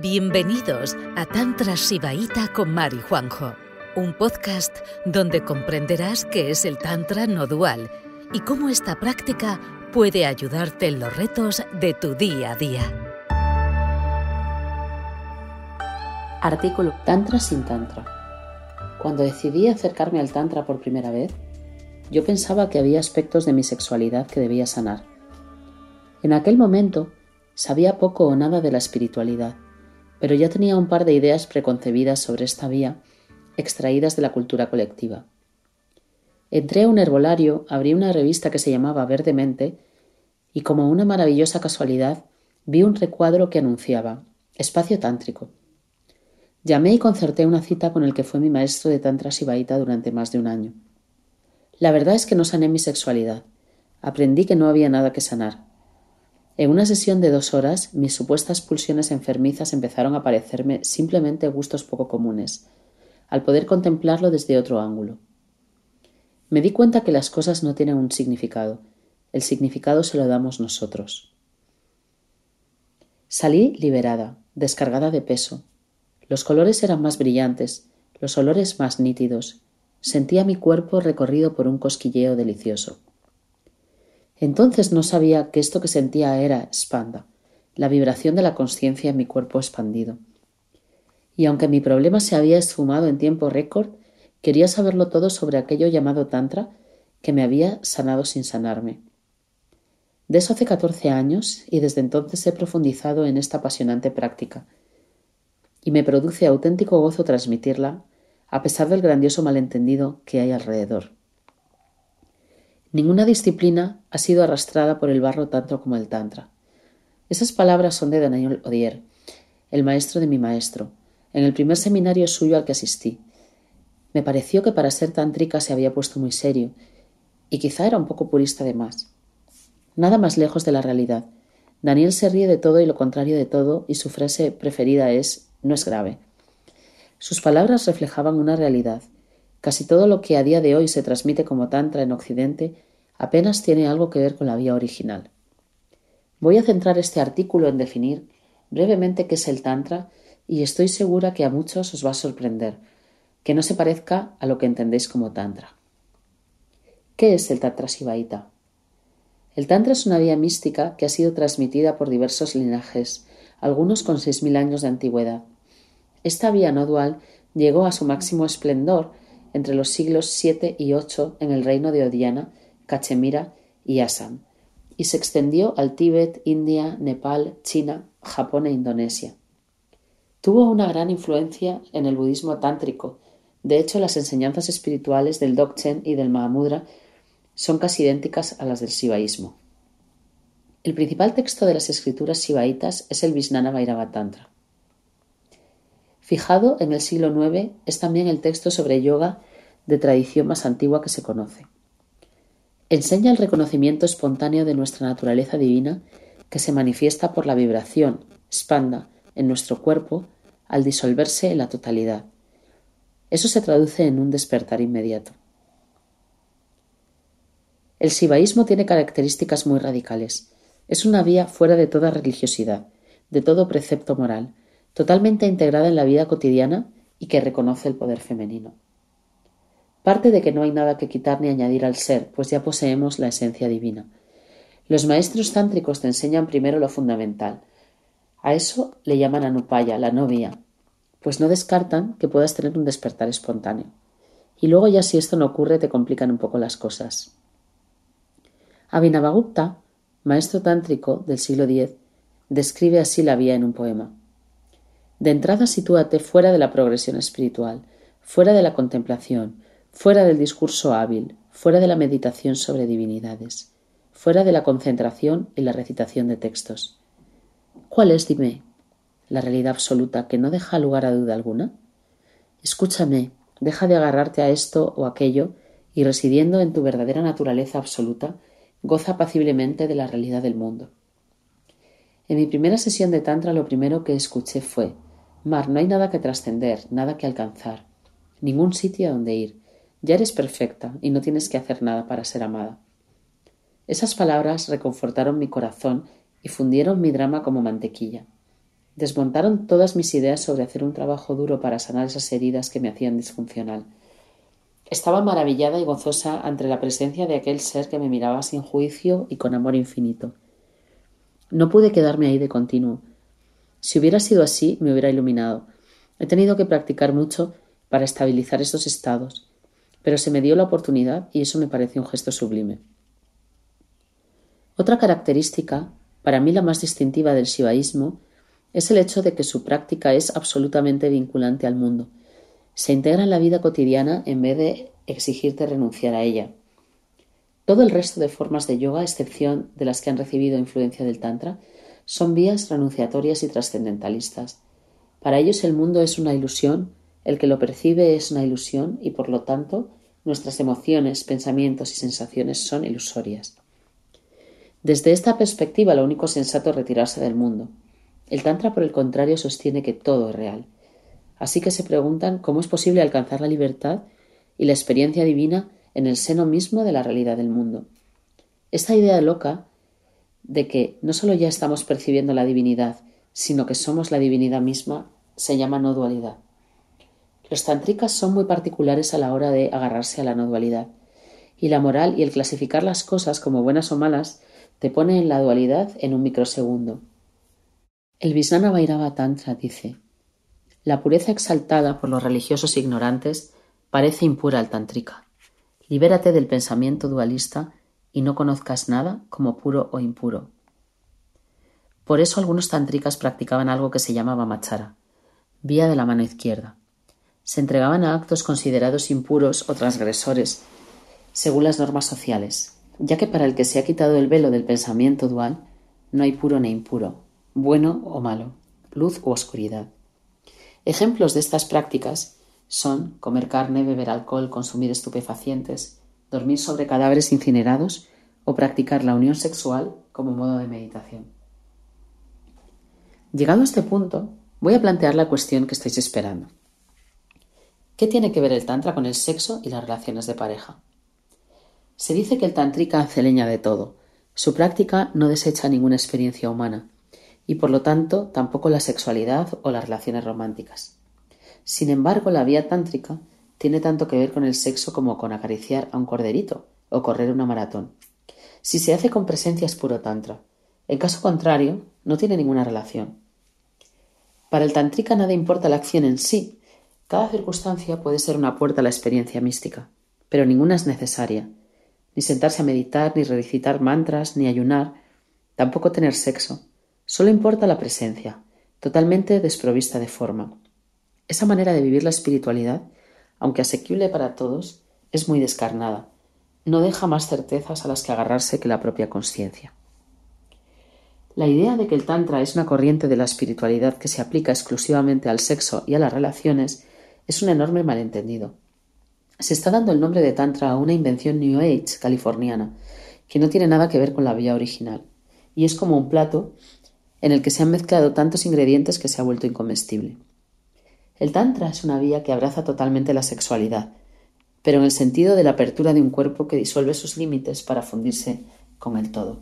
Bienvenidos a Tantra Sibaíta con Mari Juanjo, un podcast donde comprenderás qué es el Tantra no dual y cómo esta práctica puede ayudarte en los retos de tu día a día. Artículo Tantra sin Tantra. Cuando decidí acercarme al Tantra por primera vez, yo pensaba que había aspectos de mi sexualidad que debía sanar. En aquel momento sabía poco o nada de la espiritualidad pero ya tenía un par de ideas preconcebidas sobre esta vía, extraídas de la cultura colectiva. Entré a un herbolario, abrí una revista que se llamaba Verdemente, y como una maravillosa casualidad vi un recuadro que anunciaba Espacio Tántrico. Llamé y concerté una cita con el que fue mi maestro de Tantra Sibaita durante más de un año. La verdad es que no sané mi sexualidad. Aprendí que no había nada que sanar. En una sesión de dos horas, mis supuestas pulsiones enfermizas empezaron a parecerme simplemente gustos poco comunes, al poder contemplarlo desde otro ángulo. Me di cuenta que las cosas no tienen un significado, el significado se lo damos nosotros. Salí liberada, descargada de peso. Los colores eran más brillantes, los olores más nítidos. Sentía mi cuerpo recorrido por un cosquilleo delicioso. Entonces no sabía que esto que sentía era spanda, la vibración de la conciencia en mi cuerpo expandido. Y aunque mi problema se había esfumado en tiempo récord, quería saberlo todo sobre aquello llamado Tantra que me había sanado sin sanarme. De eso hace catorce años y desde entonces he profundizado en esta apasionante práctica. Y me produce auténtico gozo transmitirla, a pesar del grandioso malentendido que hay alrededor. Ninguna disciplina ha sido arrastrada por el barro tanto como el Tantra. Esas palabras son de Daniel Odier, el maestro de mi maestro, en el primer seminario suyo al que asistí. Me pareció que para ser tántrica se había puesto muy serio, y quizá era un poco purista de más. Nada más lejos de la realidad. Daniel se ríe de todo y lo contrario de todo, y su frase preferida es no es grave. Sus palabras reflejaban una realidad, Casi todo lo que a día de hoy se transmite como Tantra en Occidente apenas tiene algo que ver con la vía original. Voy a centrar este artículo en definir brevemente qué es el Tantra y estoy segura que a muchos os va a sorprender, que no se parezca a lo que entendéis como Tantra. ¿Qué es el Tantra Sibaita? El Tantra es una vía mística que ha sido transmitida por diversos linajes, algunos con seis mil años de antigüedad. Esta vía no dual llegó a su máximo esplendor entre los siglos VII y VIII en el reino de Odiana, Cachemira y Assam, y se extendió al Tíbet, India, Nepal, China, Japón e Indonesia. Tuvo una gran influencia en el budismo tántrico. De hecho, las enseñanzas espirituales del Dzogchen y del Mahamudra son casi idénticas a las del sivaísmo. El principal texto de las escrituras sivaitas es el Vijnana Vairava Tantra. Fijado en el siglo IX es también el texto sobre yoga de tradición más antigua que se conoce. Enseña el reconocimiento espontáneo de nuestra naturaleza divina que se manifiesta por la vibración, spanda, en nuestro cuerpo al disolverse en la totalidad. Eso se traduce en un despertar inmediato. El sibaísmo tiene características muy radicales. Es una vía fuera de toda religiosidad, de todo precepto moral, totalmente integrada en la vida cotidiana y que reconoce el poder femenino. Parte de que no hay nada que quitar ni añadir al ser, pues ya poseemos la esencia divina. Los maestros tántricos te enseñan primero lo fundamental. A eso le llaman anupaya, la novia, pues no descartan que puedas tener un despertar espontáneo. Y luego ya si esto no ocurre te complican un poco las cosas. Abhinavagupta, maestro tántrico del siglo X, describe así la vía en un poema. De entrada sitúate fuera de la progresión espiritual, fuera de la contemplación, fuera del discurso hábil, fuera de la meditación sobre divinidades, fuera de la concentración y la recitación de textos. ¿Cuál es, dime, la realidad absoluta que no deja lugar a duda alguna? Escúchame, deja de agarrarte a esto o aquello y residiendo en tu verdadera naturaleza absoluta, goza apaciblemente de la realidad del mundo. En mi primera sesión de Tantra lo primero que escuché fue Mar, no hay nada que trascender, nada que alcanzar, ningún sitio a donde ir. Ya eres perfecta y no tienes que hacer nada para ser amada. Esas palabras reconfortaron mi corazón y fundieron mi drama como mantequilla. Desmontaron todas mis ideas sobre hacer un trabajo duro para sanar esas heridas que me hacían disfuncional. Estaba maravillada y gozosa ante la presencia de aquel ser que me miraba sin juicio y con amor infinito. No pude quedarme ahí de continuo. Si hubiera sido así, me hubiera iluminado. He tenido que practicar mucho para estabilizar estos estados, pero se me dio la oportunidad y eso me parece un gesto sublime. Otra característica, para mí la más distintiva del shivaísmo, es el hecho de que su práctica es absolutamente vinculante al mundo se integra en la vida cotidiana en vez de exigirte renunciar a ella. Todo el resto de formas de yoga, excepción de las que han recibido influencia del Tantra, son vías renunciatorias y trascendentalistas. Para ellos el mundo es una ilusión, el que lo percibe es una ilusión y por lo tanto nuestras emociones, pensamientos y sensaciones son ilusorias. Desde esta perspectiva lo único sensato es retirarse del mundo. El Tantra, por el contrario, sostiene que todo es real Así que se preguntan cómo es posible alcanzar la libertad y la experiencia divina en el seno mismo de la realidad del mundo. Esta idea loca de que no solo ya estamos percibiendo la divinidad, sino que somos la divinidad misma, se llama no dualidad. Los tantricas son muy particulares a la hora de agarrarse a la no dualidad, y la moral y el clasificar las cosas como buenas o malas te pone en la dualidad en un microsegundo. El Visnana Vairava Tantra dice la pureza exaltada por los religiosos ignorantes parece impura al tantrika. Libérate del pensamiento dualista y no conozcas nada como puro o impuro. Por eso algunos tantrikas practicaban algo que se llamaba machara, vía de la mano izquierda. Se entregaban a actos considerados impuros o transgresores, según las normas sociales, ya que para el que se ha quitado el velo del pensamiento dual, no hay puro ni impuro, bueno o malo, luz u oscuridad. Ejemplos de estas prácticas son comer carne, beber alcohol, consumir estupefacientes, dormir sobre cadáveres incinerados o practicar la unión sexual como modo de meditación. Llegado a este punto, voy a plantear la cuestión que estáis esperando. ¿Qué tiene que ver el Tantra con el sexo y las relaciones de pareja? Se dice que el Tantrika hace leña de todo. Su práctica no desecha ninguna experiencia humana y por lo tanto tampoco la sexualidad o las relaciones románticas. Sin embargo, la vía tántrica tiene tanto que ver con el sexo como con acariciar a un corderito o correr una maratón. Si se hace con presencia es puro tantra. En caso contrario, no tiene ninguna relación. Para el tantrika nada importa la acción en sí. Cada circunstancia puede ser una puerta a la experiencia mística, pero ninguna es necesaria. Ni sentarse a meditar, ni recitar mantras, ni ayunar, tampoco tener sexo, Solo importa la presencia, totalmente desprovista de forma. Esa manera de vivir la espiritualidad, aunque asequible para todos, es muy descarnada. No deja más certezas a las que agarrarse que la propia conciencia. La idea de que el Tantra es una corriente de la espiritualidad que se aplica exclusivamente al sexo y a las relaciones es un enorme malentendido. Se está dando el nombre de Tantra a una invención New Age californiana, que no tiene nada que ver con la vía original, y es como un plato en el que se han mezclado tantos ingredientes que se ha vuelto incomestible. El Tantra es una vía que abraza totalmente la sexualidad, pero en el sentido de la apertura de un cuerpo que disuelve sus límites para fundirse con el todo.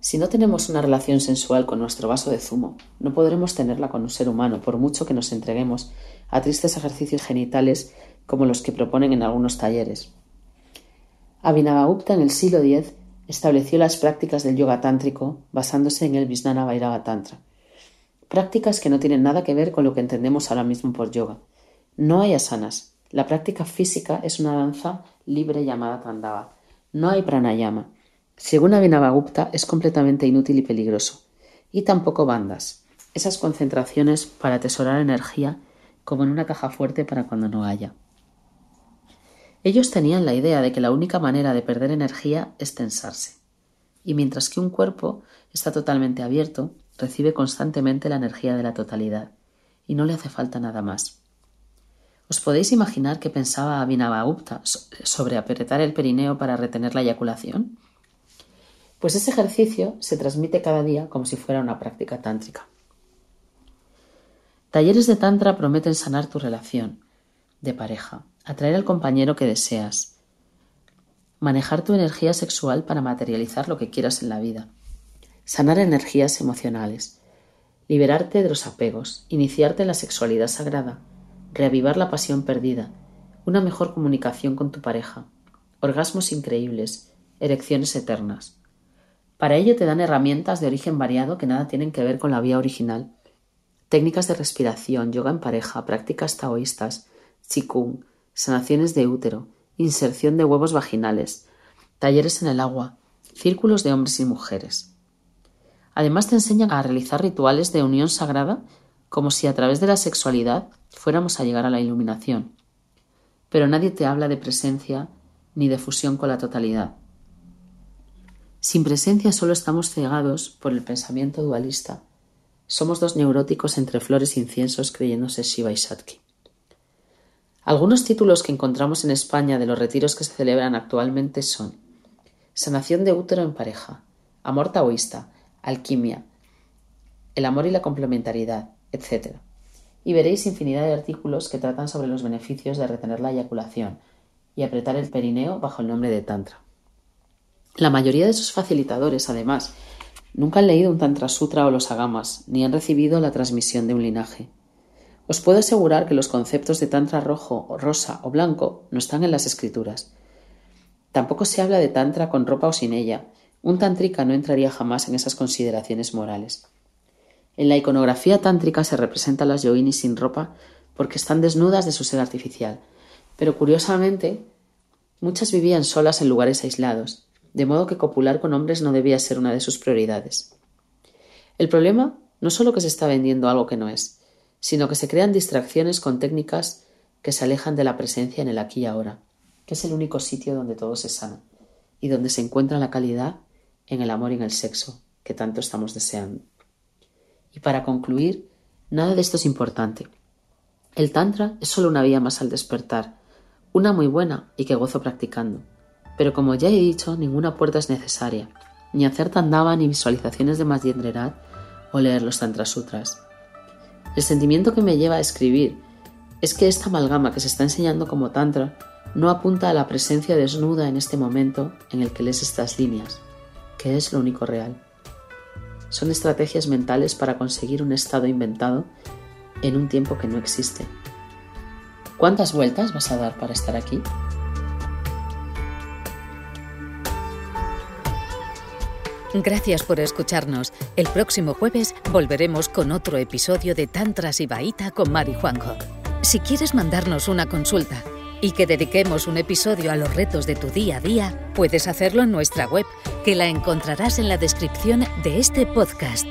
Si no tenemos una relación sensual con nuestro vaso de zumo, no podremos tenerla con un ser humano, por mucho que nos entreguemos a tristes ejercicios genitales como los que proponen en algunos talleres. Abhinavagupta en el siglo X estableció las prácticas del yoga tántrico basándose en el Vijnana Vairava Tantra. Prácticas que no tienen nada que ver con lo que entendemos ahora mismo por yoga. No hay asanas. La práctica física es una danza libre llamada Tandava. No hay pranayama. Según Abhinavagupta, es completamente inútil y peligroso. Y tampoco bandas. Esas concentraciones para atesorar energía como en una caja fuerte para cuando no haya. Ellos tenían la idea de que la única manera de perder energía es tensarse. Y mientras que un cuerpo está totalmente abierto, recibe constantemente la energía de la totalidad, y no le hace falta nada más. ¿Os podéis imaginar qué pensaba Abhinavagupta sobre apretar el perineo para retener la eyaculación? Pues ese ejercicio se transmite cada día como si fuera una práctica tántrica. Talleres de Tantra prometen sanar tu relación de pareja, atraer al compañero que deseas, manejar tu energía sexual para materializar lo que quieras en la vida, sanar energías emocionales. liberarte de los apegos, iniciarte en la sexualidad sagrada, reavivar la pasión perdida, una mejor comunicación con tu pareja, orgasmos increíbles, erecciones eternas. Para ello te dan herramientas de origen variado que nada tienen que ver con la vía original. Técnicas de respiración, yoga en pareja, prácticas taoístas, chikung, sanaciones de útero, inserción de huevos vaginales, talleres en el agua, círculos de hombres y mujeres. Además te enseñan a realizar rituales de unión sagrada como si a través de la sexualidad fuéramos a llegar a la iluminación. Pero nadie te habla de presencia ni de fusión con la totalidad. Sin presencia solo estamos cegados por el pensamiento dualista. Somos dos neuróticos entre flores e inciensos creyéndose Shiva y Satki. Algunos títulos que encontramos en España de los retiros que se celebran actualmente son Sanación de útero en pareja, Amor taoísta, Alquimia, El amor y la complementariedad, etc. Y veréis infinidad de artículos que tratan sobre los beneficios de retener la eyaculación y apretar el perineo bajo el nombre de Tantra. La mayoría de sus facilitadores, además, nunca han leído un Tantra Sutra o los Agamas, ni han recibido la transmisión de un linaje. Os puedo asegurar que los conceptos de Tantra rojo, rosa o blanco no están en las escrituras. Tampoco se habla de Tantra con ropa o sin ella. Un tántrica no entraría jamás en esas consideraciones morales. En la iconografía tántrica se representa a las yoginis sin ropa porque están desnudas de su ser artificial, pero curiosamente muchas vivían solas en lugares aislados, de modo que copular con hombres no debía ser una de sus prioridades. El problema no solo que se está vendiendo algo que no es, sino que se crean distracciones con técnicas que se alejan de la presencia en el aquí y ahora, que es el único sitio donde todo se sana y donde se encuentra la calidad en el amor y en el sexo que tanto estamos deseando. Y para concluir, nada de esto es importante. El Tantra es solo una vía más al despertar, una muy buena y que gozo practicando. Pero como ya he dicho, ninguna puerta es necesaria, ni hacer tandava ni visualizaciones de Madhyendrenath o leer los Tantra Sutras. El sentimiento que me lleva a escribir es que esta amalgama que se está enseñando como Tantra no apunta a la presencia desnuda en este momento en el que lees estas líneas, que es lo único real. Son estrategias mentales para conseguir un estado inventado en un tiempo que no existe. ¿Cuántas vueltas vas a dar para estar aquí? Gracias por escucharnos. El próximo jueves volveremos con otro episodio de Tantras y Baita con Mari Juanjo. Si quieres mandarnos una consulta y que dediquemos un episodio a los retos de tu día a día, puedes hacerlo en nuestra web, que la encontrarás en la descripción de este podcast.